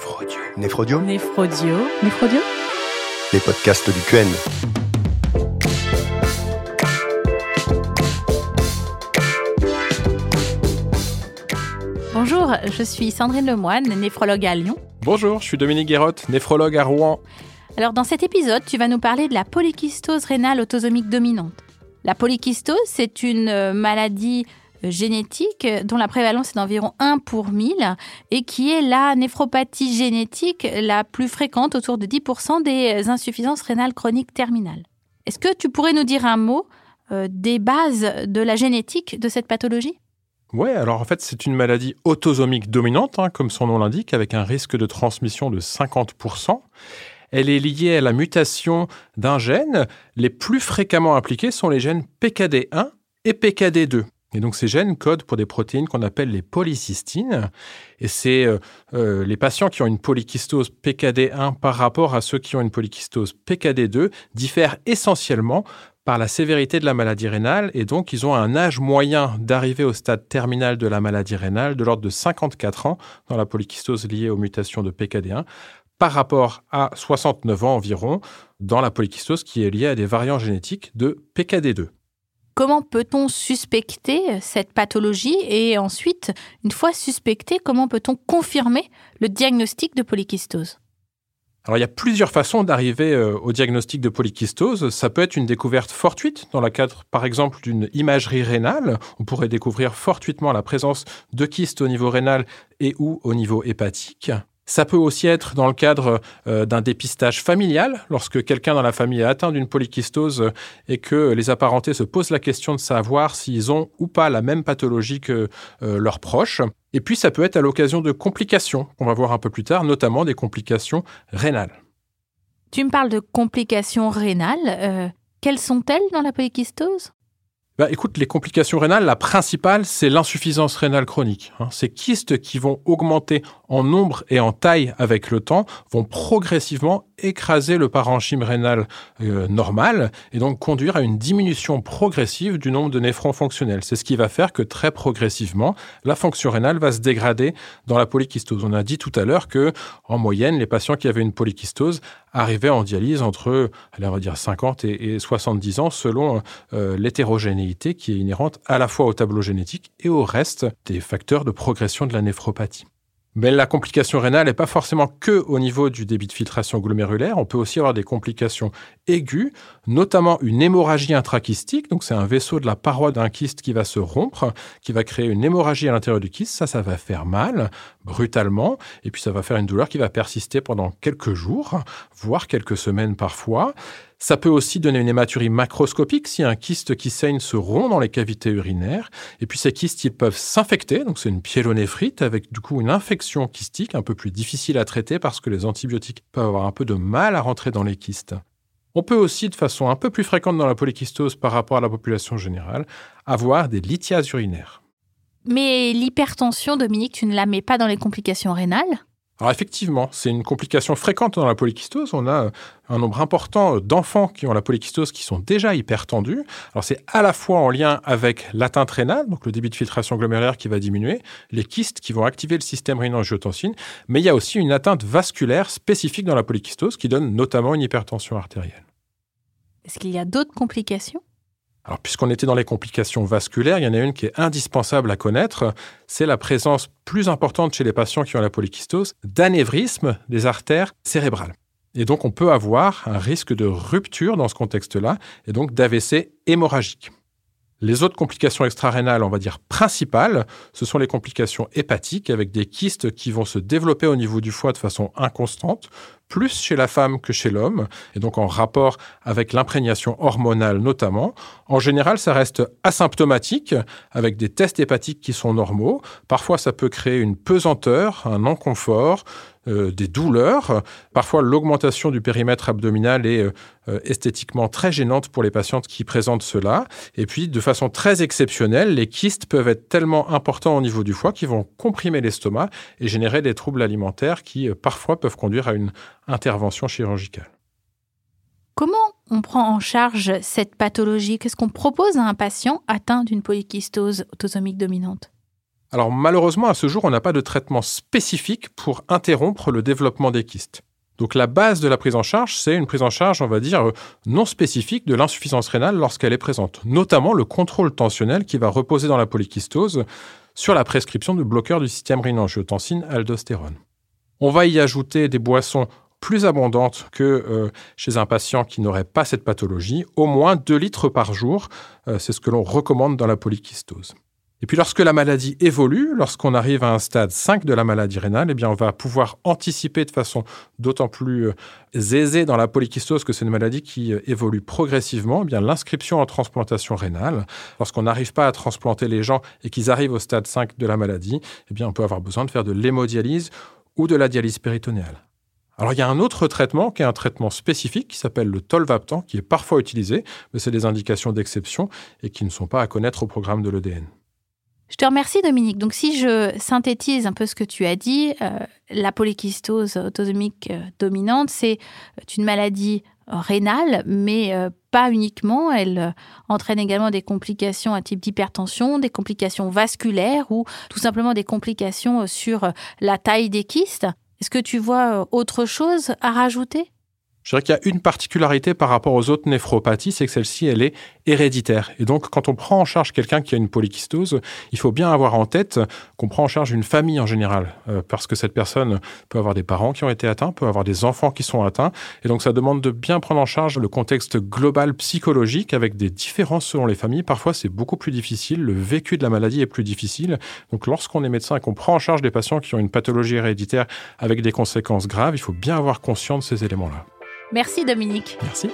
Néphrodio. Néphrodio. Néphrodio. Les podcasts du QN. Bonjour, je suis Sandrine Lemoine, néphrologue à Lyon. Bonjour, je suis Dominique Guérotte, néphrologue à Rouen. Alors dans cet épisode, tu vas nous parler de la polykystose rénale autosomique dominante. La polykystose, c'est une euh, maladie génétique dont la prévalence est d'environ 1 pour 1000 et qui est la néphropathie génétique la plus fréquente, autour de 10% des insuffisances rénales chroniques terminales. Est-ce que tu pourrais nous dire un mot euh, des bases de la génétique de cette pathologie? Ouais, alors en fait, c'est une maladie autosomique dominante, hein, comme son nom l'indique, avec un risque de transmission de 50%. Elle est liée à la mutation d'un gène. Les plus fréquemment impliqués sont les gènes PKD1 et PKD2. Et donc ces gènes codent pour des protéines qu'on appelle les polycystines. Et c'est euh, euh, les patients qui ont une polykystose PKD1 par rapport à ceux qui ont une polykystose PKD2 diffèrent essentiellement par la sévérité de la maladie rénale et donc ils ont un âge moyen d'arriver au stade terminal de la maladie rénale de l'ordre de 54 ans dans la polykystose liée aux mutations de PKD1 par rapport à 69 ans environ dans la polykystose qui est liée à des variants génétiques de PKD2. Comment peut-on suspecter cette pathologie et ensuite, une fois suspecté, comment peut-on confirmer le diagnostic de polykystose? Il y a plusieurs façons d'arriver euh, au diagnostic de polykystose. Ça peut être une découverte fortuite dans le cadre, par exemple, d'une imagerie rénale. On pourrait découvrir fortuitement la présence de kystes au niveau rénal et ou au niveau hépatique. Ça peut aussi être dans le cadre euh, d'un dépistage familial, lorsque quelqu'un dans la famille est atteint d'une polykystose euh, et que les apparentés se posent la question de savoir s'ils ont ou pas la même pathologie que euh, leurs proches. Et puis ça peut être à l'occasion de complications, qu'on va voir un peu plus tard, notamment des complications rénales. Tu me parles de complications rénales. quelles sont-elles dans la polykystose bah, écoute, les complications rénales, la principale, c'est l'insuffisance rénale chronique. Hein. Ces kystes qui vont augmenter en nombre et en taille avec le temps vont progressivement écraser le parenchyme rénal euh, normal et donc conduire à une diminution progressive du nombre de néphrons fonctionnels. C'est ce qui va faire que très progressivement, la fonction rénale va se dégrader dans la polykystose. On a dit tout à l'heure que, en moyenne, les patients qui avaient une polykystose arrivaient en dialyse entre, on va dire 50 et, 70 ans selon euh, l'hétérogénéité qui est inhérente à la fois au tableau génétique et au reste des facteurs de progression de la néphropathie. Mais la complication rénale n'est pas forcément que au niveau du débit de filtration glomérulaire. On peut aussi avoir des complications aiguës, notamment une hémorragie intrachystique. Donc, c'est un vaisseau de la paroi d'un kyste qui va se rompre, qui va créer une hémorragie à l'intérieur du kyste. Ça, ça va faire mal, brutalement. Et puis, ça va faire une douleur qui va persister pendant quelques jours, voire quelques semaines parfois. Ça peut aussi donner une hématurie macroscopique si un kyste qui saigne se rompt dans les cavités urinaires. Et puis ces kystes, ils peuvent s'infecter, donc c'est une pyélonéphrite avec du coup une infection kystique un peu plus difficile à traiter parce que les antibiotiques peuvent avoir un peu de mal à rentrer dans les kystes. On peut aussi, de façon un peu plus fréquente dans la polykystose par rapport à la population générale, avoir des lithiases urinaires. Mais l'hypertension, Dominique, tu ne la mets pas dans les complications rénales? Alors effectivement, c'est une complication fréquente dans la polykystose. On a euh, un nombre important d'enfants qui ont la polykystose qui sont déjà hypertendus. Alors c'est à la fois en lien avec l'atteinte rénale, donc le débit de filtration glomérulaire qui va diminuer, les kystes qui vont activer le système rénine-angiotensine, mais il y a aussi une atteinte vasculaire spécifique dans la polykystose qui donne notamment une hypertension artérielle. Est-ce qu'il y a d'autres complications? Puisqu'on était dans les complications vasculaires, il y en a une qui est indispensable à connaître, c'est la présence plus importante chez les patients qui ont la polykystose d'anévrisme des artères cérébrales. Et donc, on peut avoir un risque de rupture dans ce contexte-là, et donc d'AVC hémorragique. Les autres complications extrarénales, on va dire principales, ce sont les complications hépatiques avec des kystes qui vont se développer au niveau du foie de façon inconstante, plus chez la femme que chez l'homme, et donc en rapport avec l'imprégnation hormonale notamment. En général, ça reste asymptomatique, avec des tests hépatiques qui sont normaux. Parfois, ça peut créer une pesanteur, un inconfort, euh, des douleurs. Parfois, l'augmentation du périmètre abdominal est euh, euh, esthétiquement très gênante pour les patientes qui présentent cela. Et puis, de façon très exceptionnelle, les kystes peuvent être tellement importants au niveau du foie qu'ils vont comprimer l'estomac et générer des troubles alimentaires qui, parfois, peuvent conduire à une intervention chirurgicale. Comment on prend en charge cette pathologie? Qu'est-ce qu'on propose à un patient atteint d'une polykystose autosomique dominante? Alors malheureusement, à ce jour, on n'a pas de traitement spécifique pour interrompre le développement des kystes. Donc la base de la prise en charge, c'est une prise en charge, on va dire, euh, non spécifique de l'insuffisance rénale lorsqu'elle est présente, notamment le contrôle tensionnel qui va reposer dans la polykystose sur la prescription de bloqueurs du système rénin-angiotensine aldostérone. On va y ajouter des boissons plus abondantes que euh, chez un patient qui n'aurait pas cette pathologie, au moins 2 litres par jour, euh, c'est ce que l'on recommande dans la polykystose. Et puis lorsque la maladie évolue, lorsqu'on arrive à un stade 5 de la maladie rénale, eh bien on va pouvoir anticiper de façon d'autant plus euh, aisée dans la polykystose que c'est une maladie qui euh, évolue progressivement, eh bien l'inscription en transplantation rénale. Lorsqu'on n'arrive pas à transplanter les gens et qu'ils arrivent au stade 5 de la maladie, eh bien on peut avoir besoin de faire de l'hémodialyse ou de la dialyse péritonéale. Alors il y a un autre traitement qui est un traitement spécifique qui s'appelle le tolvaptan, qui est parfois utilisé, mais c'est des indications d'exception et qui ne sont pas à connaître au programme de l'EDN. Je te remercie Dominique. Donc si je synthétise un peu ce que tu as dit, euh, la polykystose autosomique euh, dominante, c'est euh, une maladie rénale, mais pas uniquement. Elle entraîne également des complications à type d'hypertension, des complications vasculaires ou tout simplement des complications sur la taille des kystes. Est-ce que tu vois autre chose à rajouter? Je dirais qu'il y a une particularité par rapport aux autres néphropathies, c'est que celle-ci, elle est héréditaire. Et donc, quand on prend en charge quelqu'un qui a une polykystose, il faut bien avoir en tête qu'on prend en charge une famille en général, euh, parce que cette personne peut avoir des parents qui ont été atteints, peut avoir des enfants qui sont atteints. Et donc, ça demande de bien prendre en charge le contexte global psychologique avec des différences selon les familles. Parfois, c'est beaucoup plus difficile. Le vécu de la maladie est plus difficile. Donc, lorsqu'on est médecin et qu'on prend en charge des patients qui ont une pathologie héréditaire avec des conséquences graves, il faut bien avoir conscience de ces éléments-là. Merci Dominique. Merci.